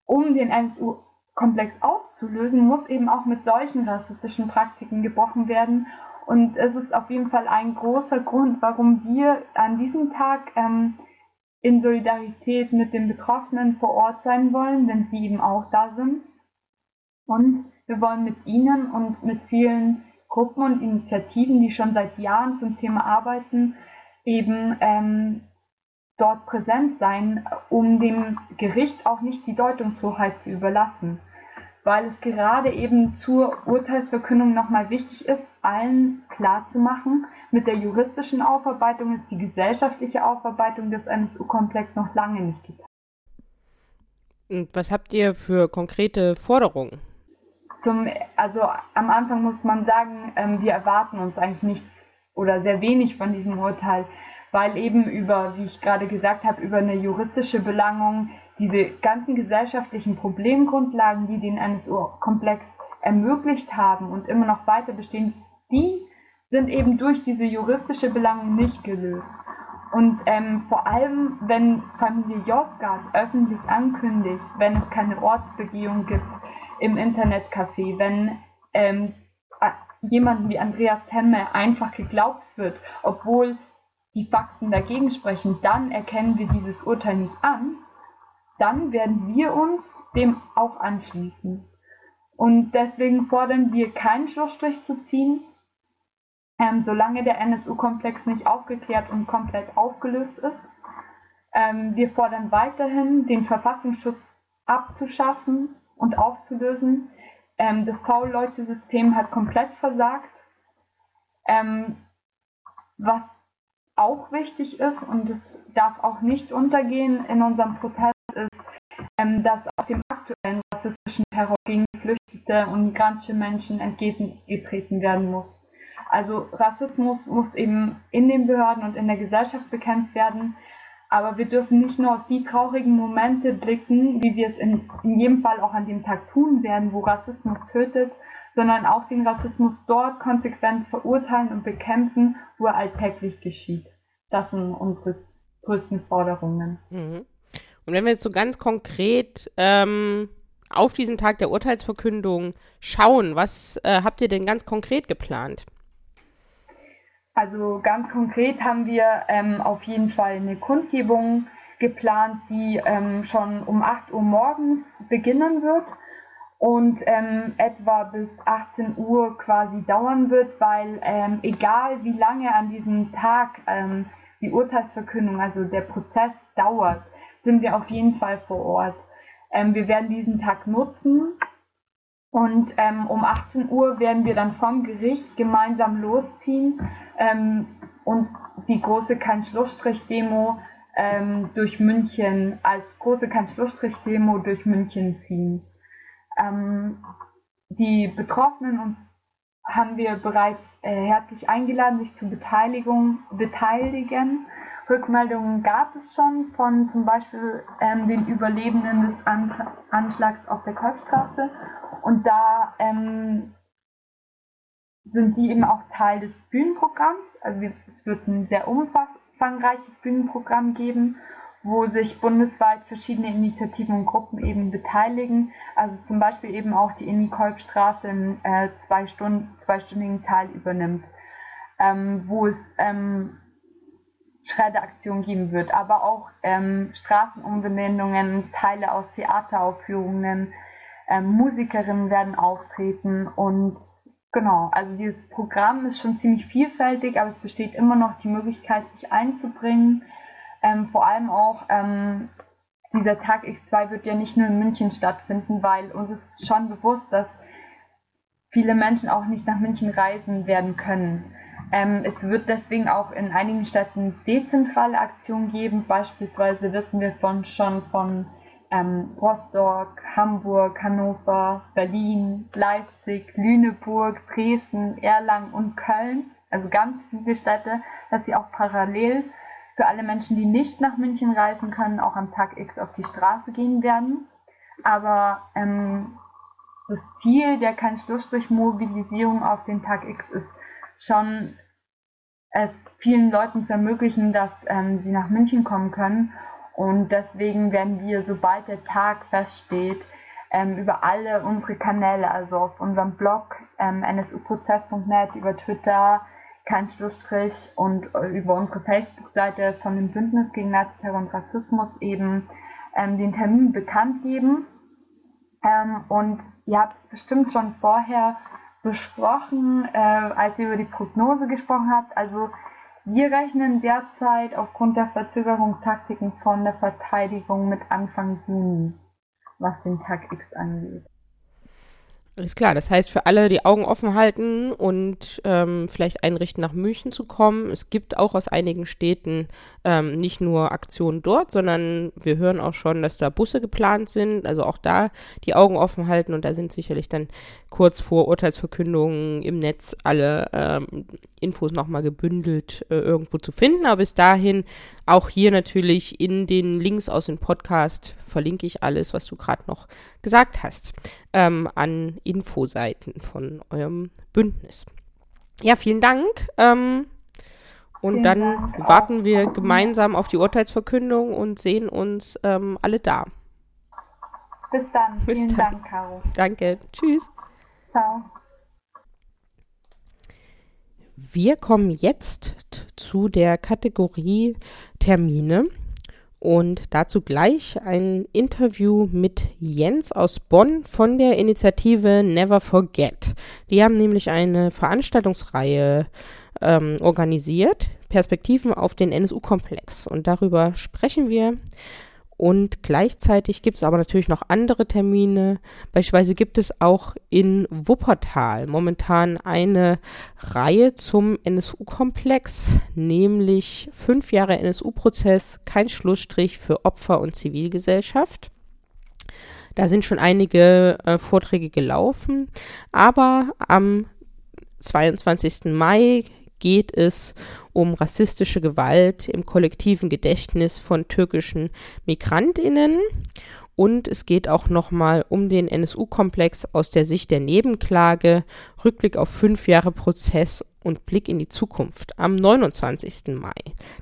um den NSU-Komplex aufzulösen, muss eben auch mit solchen rassistischen Praktiken gebrochen werden und es ist auf jeden Fall ein großer Grund, warum wir an diesem Tag ähm, in Solidarität mit den Betroffenen vor Ort sein wollen, wenn sie eben auch da sind. Und wir wollen mit ihnen und mit vielen Gruppen und Initiativen, die schon seit Jahren zum Thema arbeiten, eben ähm, dort präsent sein, um dem Gericht auch nicht die Deutungshoheit zu überlassen weil es gerade eben zur Urteilsverkündung nochmal wichtig ist, allen klarzumachen, mit der juristischen Aufarbeitung ist die gesellschaftliche Aufarbeitung des NSU-Komplex noch lange nicht getan. Und was habt ihr für konkrete Forderungen? Zum, also am Anfang muss man sagen, ähm, wir erwarten uns eigentlich nichts oder sehr wenig von diesem Urteil, weil eben über, wie ich gerade gesagt habe, über eine juristische Belangung diese ganzen gesellschaftlichen Problemgrundlagen, die den NSU-Komplex ermöglicht haben und immer noch weiter bestehen, die sind eben durch diese juristische Belangung nicht gelöst. Und ähm, vor allem, wenn Familie Josgard öffentlich ankündigt, wenn es keine Ortsbegehung gibt im Internetcafé, wenn ähm, jemanden wie Andreas Temme einfach geglaubt wird, obwohl die Fakten dagegen sprechen, dann erkennen wir dieses Urteil nicht an, dann werden wir uns dem auch anschließen. Und deswegen fordern wir keinen Schlussstrich zu ziehen, ähm, solange der NSU-Komplex nicht aufgeklärt und komplett aufgelöst ist. Ähm, wir fordern weiterhin, den Verfassungsschutz abzuschaffen und aufzulösen. Ähm, das V-Leute-System hat komplett versagt. Ähm, was auch wichtig ist und es darf auch nicht untergehen in unserem Protest, ist, ähm, dass auch dem aktuellen rassistischen Terror gegen Geflüchtete und migrantische Menschen entgegengetreten werden muss. Also Rassismus muss eben in den Behörden und in der Gesellschaft bekämpft werden, aber wir dürfen nicht nur auf die traurigen Momente blicken, wie wir es in, in jedem Fall auch an dem Tag tun werden, wo Rassismus tötet, sondern auch den Rassismus dort konsequent verurteilen und bekämpfen, wo er alltäglich geschieht. Das sind unsere größten Forderungen. Mhm. Und wenn wir jetzt so ganz konkret ähm, auf diesen Tag der Urteilsverkündung schauen, was äh, habt ihr denn ganz konkret geplant? Also ganz konkret haben wir ähm, auf jeden Fall eine Kundgebung geplant, die ähm, schon um 8 Uhr morgens beginnen wird und ähm, etwa bis 18 Uhr quasi dauern wird, weil ähm, egal wie lange an diesem Tag ähm, die Urteilsverkündung, also der Prozess dauert, sind wir auf jeden Fall vor Ort. Ähm, wir werden diesen Tag nutzen und ähm, um 18 Uhr werden wir dann vom Gericht gemeinsam losziehen ähm, und die große Kein-Schlussstrich-Demo durch München, als große Kein-Schlussstrich-Demo durch München ziehen. Ähm, die Betroffenen haben wir bereits äh, herzlich eingeladen, sich zur Beteiligung beteiligen. Rückmeldungen gab es schon von zum Beispiel ähm, den Überlebenden des An Anschlags auf der Kolbstraße. Und da ähm, sind die eben auch Teil des Bühnenprogramms. Also es wird ein sehr umfangreiches Bühnenprogramm geben, wo sich bundesweit verschiedene Initiativen und Gruppen eben beteiligen. Also zum Beispiel eben auch die Inni Kolbstraße einen äh, zwei Stunden, zweistündigen Teil übernimmt, ähm, wo es ähm, Schredderaktion geben wird, aber auch ähm, Straßenumbenennungen, Teile aus Theateraufführungen, ähm, Musikerinnen werden auftreten und genau, also dieses Programm ist schon ziemlich vielfältig, aber es besteht immer noch die Möglichkeit, sich einzubringen. Ähm, vor allem auch ähm, dieser Tag X2 wird ja nicht nur in München stattfinden, weil uns ist schon bewusst, dass viele Menschen auch nicht nach München reisen werden können. Ähm, es wird deswegen auch in einigen Städten dezentrale Aktionen geben. Beispielsweise wissen wir von, schon von ähm, Rostock, Hamburg, Hannover, Berlin, Leipzig, Lüneburg, Dresden, Erlangen und Köln, also ganz viele Städte, dass sie auch parallel für alle Menschen, die nicht nach München reisen können, auch am Tag X auf die Straße gehen werden. Aber ähm, das Ziel der Kein-Schlussstrich-Mobilisierung auf den Tag X ist schon, es vielen Leuten zu ermöglichen, dass ähm, sie nach München kommen können. Und deswegen werden wir, sobald der Tag feststeht, ähm, über alle unsere Kanäle, also auf unserem Blog ähm, nsuprozess.net, über Twitter, kein Schlussstrich und äh, über unsere Facebook-Seite von dem Bündnis gegen Naziterror und Rassismus eben ähm, den Termin bekannt geben. Ähm, und ihr habt es bestimmt schon vorher besprochen, äh, als ihr über die Prognose gesprochen habt. Also wir rechnen derzeit aufgrund der Verzögerungstaktiken von der Verteidigung mit Anfang Juni, was den Tag X angeht. Alles klar, das heißt für alle die Augen offen halten und ähm, vielleicht einrichten, nach München zu kommen. Es gibt auch aus einigen Städten ähm, nicht nur Aktionen dort, sondern wir hören auch schon, dass da Busse geplant sind. Also auch da die Augen offen halten und da sind sicherlich dann kurz vor Urteilsverkündungen im Netz alle ähm, Infos nochmal gebündelt äh, irgendwo zu finden. Aber bis dahin auch hier natürlich in den Links aus dem Podcast verlinke ich alles, was du gerade noch gesagt hast, ähm, an Infoseiten von eurem Bündnis. Ja, vielen Dank. Ähm, und dann warten wir gemeinsam auf die Urteilsverkündung und sehen uns ähm, alle da. Bis dann. Bis vielen dann. Dank, Caro. Danke. Tschüss. Ciao. Wir kommen jetzt zu der Kategorie Termine und dazu gleich ein Interview mit Jens aus Bonn von der Initiative Never Forget. Die haben nämlich eine Veranstaltungsreihe ähm, organisiert, Perspektiven auf den NSU-Komplex. Und darüber sprechen wir. Und gleichzeitig gibt es aber natürlich noch andere Termine. Beispielsweise gibt es auch in Wuppertal momentan eine Reihe zum NSU-Komplex, nämlich fünf Jahre NSU-Prozess, kein Schlussstrich für Opfer und Zivilgesellschaft. Da sind schon einige äh, Vorträge gelaufen, aber am 22. Mai geht es um rassistische Gewalt im kollektiven Gedächtnis von türkischen Migrantinnen. Und es geht auch nochmal um den NSU-Komplex aus der Sicht der Nebenklage, Rückblick auf fünf Jahre Prozess und Blick in die Zukunft am 29. Mai.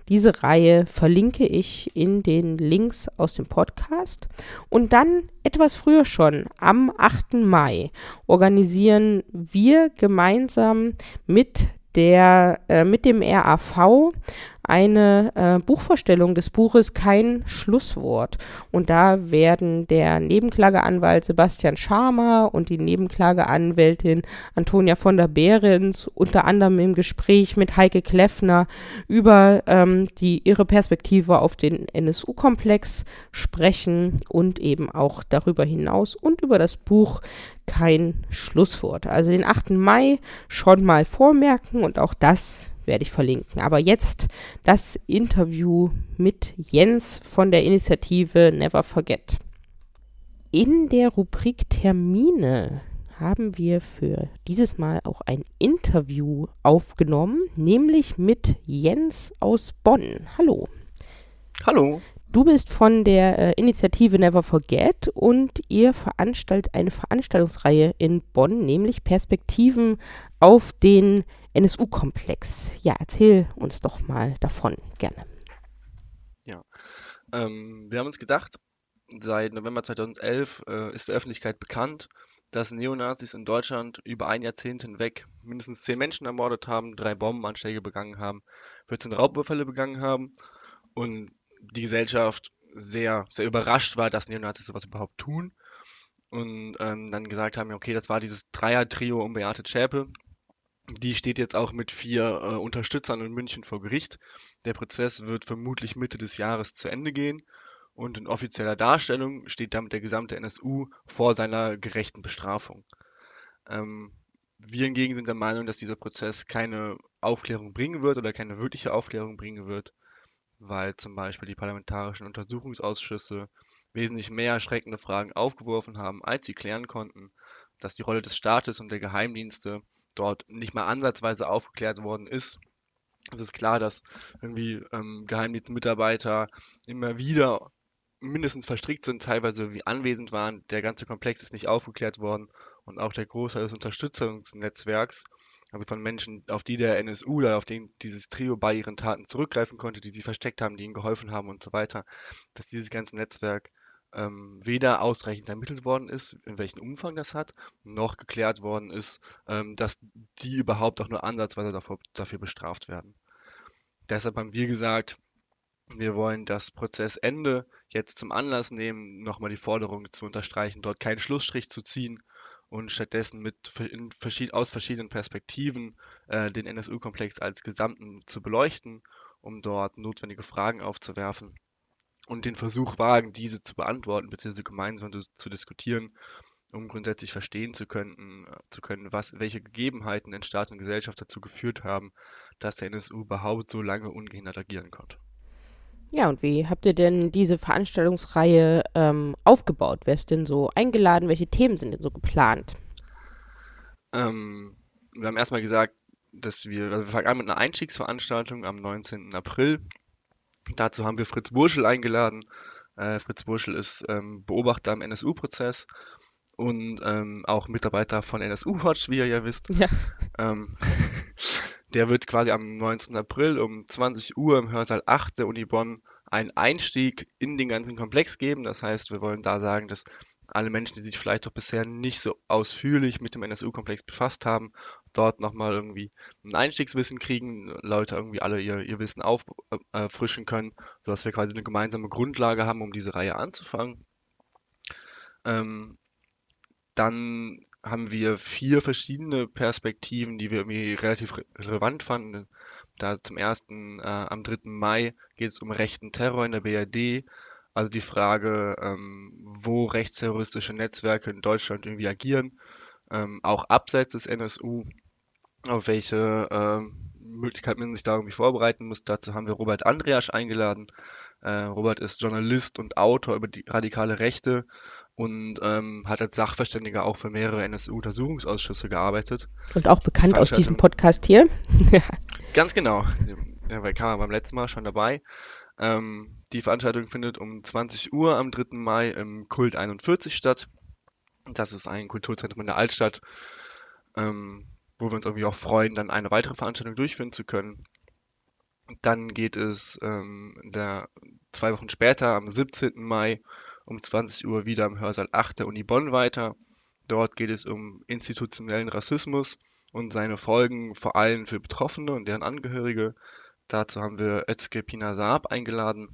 Diese Reihe verlinke ich in den Links aus dem Podcast. Und dann etwas früher schon, am 8. Mai, organisieren wir gemeinsam mit der äh, mit dem RAV eine äh, Buchvorstellung des Buches Kein Schlusswort. Und da werden der Nebenklageanwalt Sebastian Scharmer und die Nebenklageanwältin Antonia von der Behrens unter anderem im Gespräch mit Heike Kleffner über ähm, die, ihre Perspektive auf den NSU-Komplex sprechen und eben auch darüber hinaus und über das Buch kein Schlusswort. Also den 8. Mai schon mal vormerken und auch das werde ich verlinken. Aber jetzt das Interview mit Jens von der Initiative Never Forget. In der Rubrik Termine haben wir für dieses Mal auch ein Interview aufgenommen, nämlich mit Jens aus Bonn. Hallo. Hallo. Du bist von der äh, Initiative Never Forget und ihr veranstaltet eine Veranstaltungsreihe in Bonn, nämlich Perspektiven auf den NSU-Komplex. Ja, erzähl uns doch mal davon, gerne. Ja, ähm, wir haben uns gedacht, seit November 2011 äh, ist der Öffentlichkeit bekannt, dass Neonazis in Deutschland über ein Jahrzehnt hinweg mindestens zehn Menschen ermordet haben, drei Bombenanschläge begangen haben, 14 Raubüberfälle begangen haben und die Gesellschaft sehr, sehr überrascht war, dass Neonazis sowas überhaupt tun. und ähm, dann gesagt haben, okay, das war dieses Dreier-Trio um Beate Zschäpe. Die steht jetzt auch mit vier äh, Unterstützern in München vor Gericht. Der Prozess wird vermutlich Mitte des Jahres zu Ende gehen und in offizieller Darstellung steht damit der gesamte NSU vor seiner gerechten Bestrafung. Ähm, wir hingegen sind der Meinung, dass dieser Prozess keine Aufklärung bringen wird oder keine wirkliche Aufklärung bringen wird, weil zum Beispiel die parlamentarischen Untersuchungsausschüsse wesentlich mehr erschreckende Fragen aufgeworfen haben, als sie klären konnten, dass die Rolle des Staates und der Geheimdienste dort nicht mal ansatzweise aufgeklärt worden ist. Es ist klar, dass irgendwie ähm, Geheimdienstmitarbeiter immer wieder mindestens verstrickt sind, teilweise wie anwesend waren. Der ganze Komplex ist nicht aufgeklärt worden und auch der Großteil des Unterstützungsnetzwerks, also von Menschen, auf die der NSU oder auf den dieses Trio bei ihren Taten zurückgreifen konnte, die sie versteckt haben, die ihnen geholfen haben und so weiter, dass dieses ganze Netzwerk ähm, weder ausreichend ermittelt worden ist, in welchem Umfang das hat, noch geklärt worden ist, ähm, dass die überhaupt auch nur ansatzweise davor, dafür bestraft werden. Deshalb haben wir gesagt, wir wollen das Prozessende jetzt zum Anlass nehmen, nochmal die Forderung zu unterstreichen, dort keinen Schlussstrich zu ziehen und stattdessen mit verschied aus verschiedenen Perspektiven äh, den NSU-Komplex als Gesamten zu beleuchten, um dort notwendige Fragen aufzuwerfen und den Versuch wagen, diese zu beantworten bzw. gemeinsam zu diskutieren, um grundsätzlich verstehen zu können, äh, zu können, was, welche Gegebenheiten in Staat und Gesellschaft dazu geführt haben, dass der NSU überhaupt so lange ungehindert agieren konnte. Ja, und wie habt ihr denn diese Veranstaltungsreihe ähm, aufgebaut? Wer ist denn so eingeladen? Welche Themen sind denn so geplant? Ähm, wir haben erstmal gesagt, dass wir, also wir fangen an mit einer Einstiegsveranstaltung am 19. April. Dazu haben wir Fritz Burschel eingeladen. Äh, Fritz Burschel ist ähm, Beobachter am NSU-Prozess und ähm, auch Mitarbeiter von NSU Watch, wie ihr ja wisst. Ja. Ähm, Der wird quasi am 19. April um 20 Uhr im Hörsaal 8 der Uni Bonn einen Einstieg in den ganzen Komplex geben. Das heißt, wir wollen da sagen, dass alle Menschen, die sich vielleicht doch bisher nicht so ausführlich mit dem NSU-Komplex befasst haben, dort nochmal irgendwie ein Einstiegswissen kriegen, Leute irgendwie alle ihr, ihr Wissen auffrischen äh, können, sodass wir quasi eine gemeinsame Grundlage haben, um diese Reihe anzufangen. Ähm, dann haben wir vier verschiedene Perspektiven, die wir irgendwie relativ re relevant fanden. Da zum ersten äh, am 3. Mai geht es um rechten Terror in der BRD, also die Frage, ähm, wo rechtsterroristische Netzwerke in Deutschland irgendwie agieren, ähm, auch abseits des NSU, auf welche ähm, Möglichkeit man sich da irgendwie vorbereiten muss. Dazu haben wir Robert Andreasch eingeladen. Äh, Robert ist Journalist und Autor über die radikale Rechte und ähm, hat als Sachverständiger auch für mehrere NSU-Untersuchungsausschüsse gearbeitet. Und auch bekannt aus diesem Podcast hier. Ganz genau. Der kam beim letzten Mal schon dabei. Ähm, die Veranstaltung findet um 20 Uhr am 3. Mai im Kult 41 statt. Das ist ein Kulturzentrum in der Altstadt, ähm, wo wir uns irgendwie auch freuen, dann eine weitere Veranstaltung durchführen zu können. Dann geht es ähm, der, zwei Wochen später, am 17. Mai, um 20 Uhr wieder im Hörsaal 8 der Uni Bonn weiter. Dort geht es um institutionellen Rassismus und seine Folgen vor allem für Betroffene und deren Angehörige. Dazu haben wir Özge Saab eingeladen,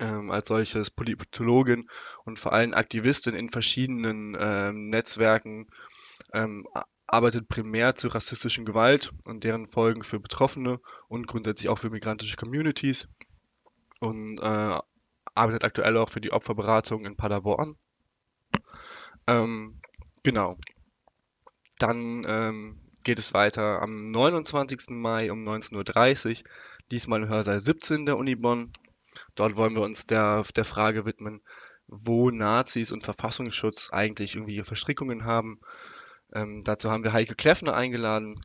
ähm, als solches Politologin und vor allem Aktivistin in verschiedenen ähm, Netzwerken, ähm, arbeitet primär zu rassistischen Gewalt und deren Folgen für Betroffene und grundsätzlich auch für migrantische Communities und äh, arbeitet aktuell auch für die Opferberatung in Paderborn. Ähm, genau. Dann ähm, geht es weiter am 29. Mai um 19.30 Uhr, diesmal im Hörsaal 17 der Uni Bonn. Dort wollen wir uns der, der Frage widmen, wo Nazis und Verfassungsschutz eigentlich irgendwie Verstrickungen haben. Ähm, dazu haben wir Heike Kleffner eingeladen,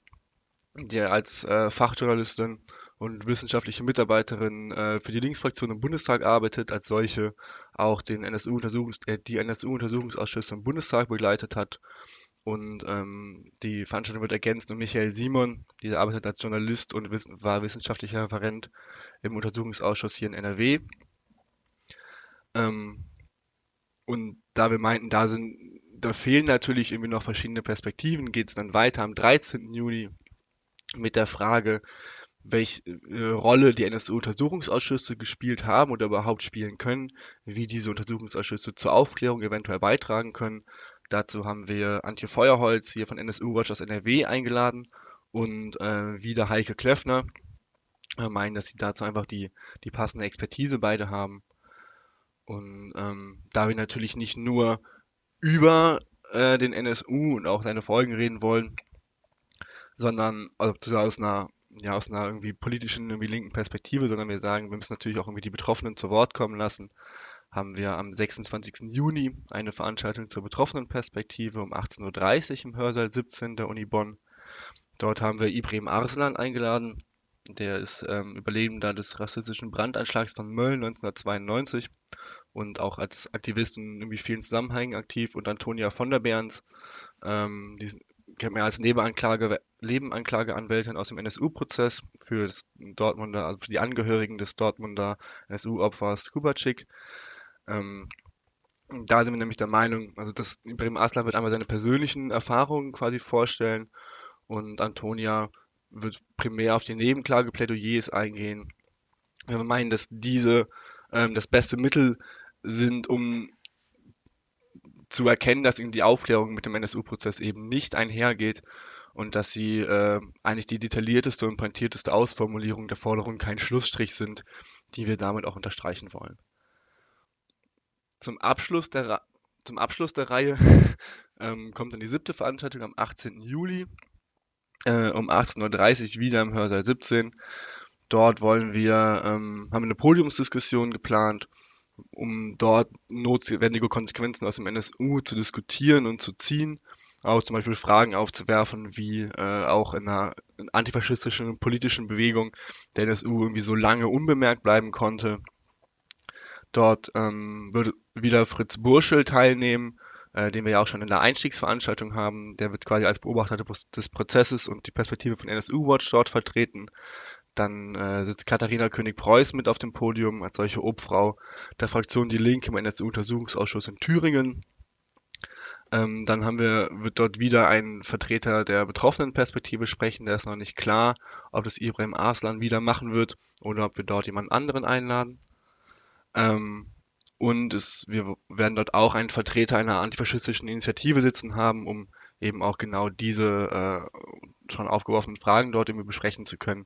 die als äh, Fachjournalistin und wissenschaftliche Mitarbeiterin äh, für die Linksfraktion im Bundestag arbeitet, als solche auch den NSU-Untersuchungs äh, die NSU-Untersuchungsausschüsse im Bundestag begleitet hat. Und ähm, die Veranstaltung wird ergänzt um Michael Simon, dieser arbeitet als Journalist und wiss war wissenschaftlicher Referent im Untersuchungsausschuss hier in NRW. Ähm, und da wir meinten, da sind, da fehlen natürlich irgendwie noch verschiedene Perspektiven, geht es dann weiter am 13. Juni mit der Frage, welche äh, Rolle die NSU-Untersuchungsausschüsse gespielt haben oder überhaupt spielen können, wie diese Untersuchungsausschüsse zur Aufklärung eventuell beitragen können. Dazu haben wir Antje Feuerholz hier von NSU Watch aus NRW eingeladen und äh, wieder Heike Kleffner. Wir meinen, dass sie dazu einfach die, die passende Expertise beide haben. Und ähm, da wir natürlich nicht nur über äh, den NSU und auch seine Folgen reden wollen, sondern also aus einer ja, aus einer irgendwie politischen, irgendwie linken Perspektive, sondern wir sagen, wir müssen natürlich auch irgendwie die Betroffenen zu Wort kommen lassen, haben wir am 26. Juni eine Veranstaltung zur Betroffenenperspektive um 18.30 Uhr im Hörsaal 17 der Uni Bonn. Dort haben wir Ibrahim Arslan eingeladen. Der ist ähm, Überlebender des rassistischen Brandanschlags von Mölln 1992 und auch als Aktivist in irgendwie vielen Zusammenhängen aktiv und Antonia von der Behrens, ähm, die kennt man als Nebenanklage, Nebenanklageanwältin aus dem NSU-Prozess für das Dortmunder, also für die Angehörigen des Dortmunder NSU-Opfers Kubacik. Ähm, da sind wir nämlich der Meinung, also dass Ibrahim Aslan wird einmal seine persönlichen Erfahrungen quasi vorstellen und Antonia wird primär auf die Nebenklageplädoyers eingehen. Wir meinen, dass diese ähm, das beste Mittel sind, um zu erkennen, dass eben die Aufklärung mit dem NSU-Prozess eben nicht einhergeht und dass sie äh, eigentlich die detaillierteste und pointierteste Ausformulierung der Forderung kein Schlussstrich sind, die wir damit auch unterstreichen wollen. Zum Abschluss der, zum Abschluss der Reihe ähm, kommt dann die siebte Veranstaltung am 18. Juli äh, um 18.30 Uhr wieder im Hörsaal 17. Dort wollen wir, ähm, haben wir eine Podiumsdiskussion geplant um dort notwendige Konsequenzen aus dem NSU zu diskutieren und zu ziehen. Auch zum Beispiel Fragen aufzuwerfen, wie äh, auch in einer antifaschistischen politischen Bewegung der NSU irgendwie so lange unbemerkt bleiben konnte. Dort ähm, wird wieder Fritz Burschel teilnehmen, äh, den wir ja auch schon in der Einstiegsveranstaltung haben. Der wird quasi als Beobachter des Prozesses und die Perspektive von NSU Watch dort vertreten. Dann äh, sitzt Katharina König-Preuß mit auf dem Podium als solche Obfrau der Fraktion Die Linke im NSU-Untersuchungsausschuss in Thüringen. Ähm, dann haben wir, wird dort wieder ein Vertreter der betroffenen Perspektive sprechen. Der ist noch nicht klar, ob das Ibrahim Arslan wieder machen wird oder ob wir dort jemand anderen einladen. Ähm, und es, wir werden dort auch einen Vertreter einer antifaschistischen Initiative sitzen haben, um eben auch genau diese äh, schon aufgeworfenen Fragen dort irgendwie besprechen zu können.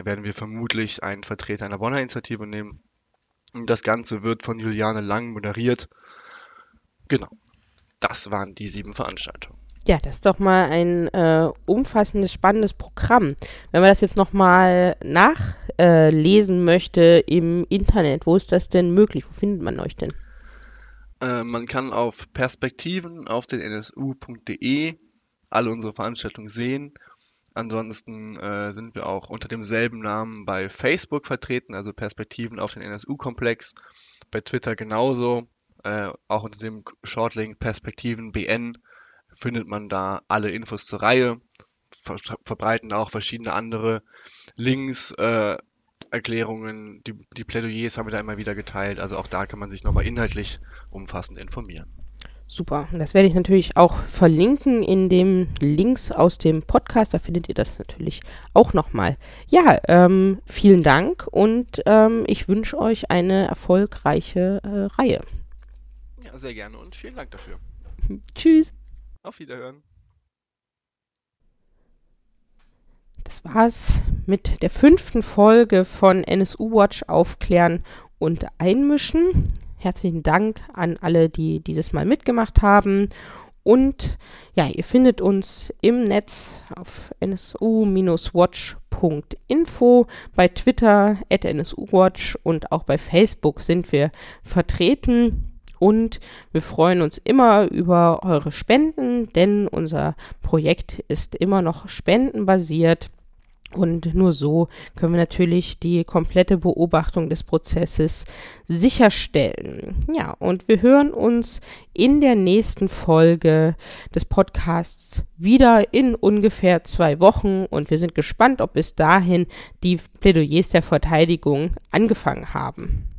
Da werden wir vermutlich einen Vertreter einer Bonner Initiative nehmen. Und das Ganze wird von Juliane Lang moderiert. Genau. Das waren die sieben Veranstaltungen. Ja, das ist doch mal ein äh, umfassendes, spannendes Programm. Wenn man das jetzt nochmal nachlesen äh, möchte im Internet, wo ist das denn möglich? Wo findet man euch denn? Äh, man kann auf Perspektiven auf den nsu.de alle unsere Veranstaltungen sehen Ansonsten äh, sind wir auch unter demselben Namen bei Facebook vertreten, also Perspektiven auf den NSU-Komplex. Bei Twitter genauso, äh, auch unter dem Shortlink Perspektiven BN findet man da alle Infos zur Reihe, ver verbreiten auch verschiedene andere Links, äh, Erklärungen, die, die Plädoyers haben wir da immer wieder geteilt, also auch da kann man sich nochmal inhaltlich umfassend informieren. Super. Das werde ich natürlich auch verlinken in dem Links aus dem Podcast. Da findet ihr das natürlich auch nochmal. Ja, ähm, vielen Dank und ähm, ich wünsche euch eine erfolgreiche äh, Reihe. Ja, sehr gerne und vielen Dank dafür. Tschüss. Auf Wiederhören. Das war's mit der fünften Folge von NSU Watch Aufklären und Einmischen. Herzlichen Dank an alle, die dieses Mal mitgemacht haben. Und ja, ihr findet uns im Netz auf nsu-watch.info, bei Twitter at nsuwatch und auch bei Facebook sind wir vertreten. Und wir freuen uns immer über eure Spenden, denn unser Projekt ist immer noch spendenbasiert. Und nur so können wir natürlich die komplette Beobachtung des Prozesses sicherstellen. Ja, und wir hören uns in der nächsten Folge des Podcasts wieder in ungefähr zwei Wochen und wir sind gespannt, ob bis dahin die Plädoyers der Verteidigung angefangen haben.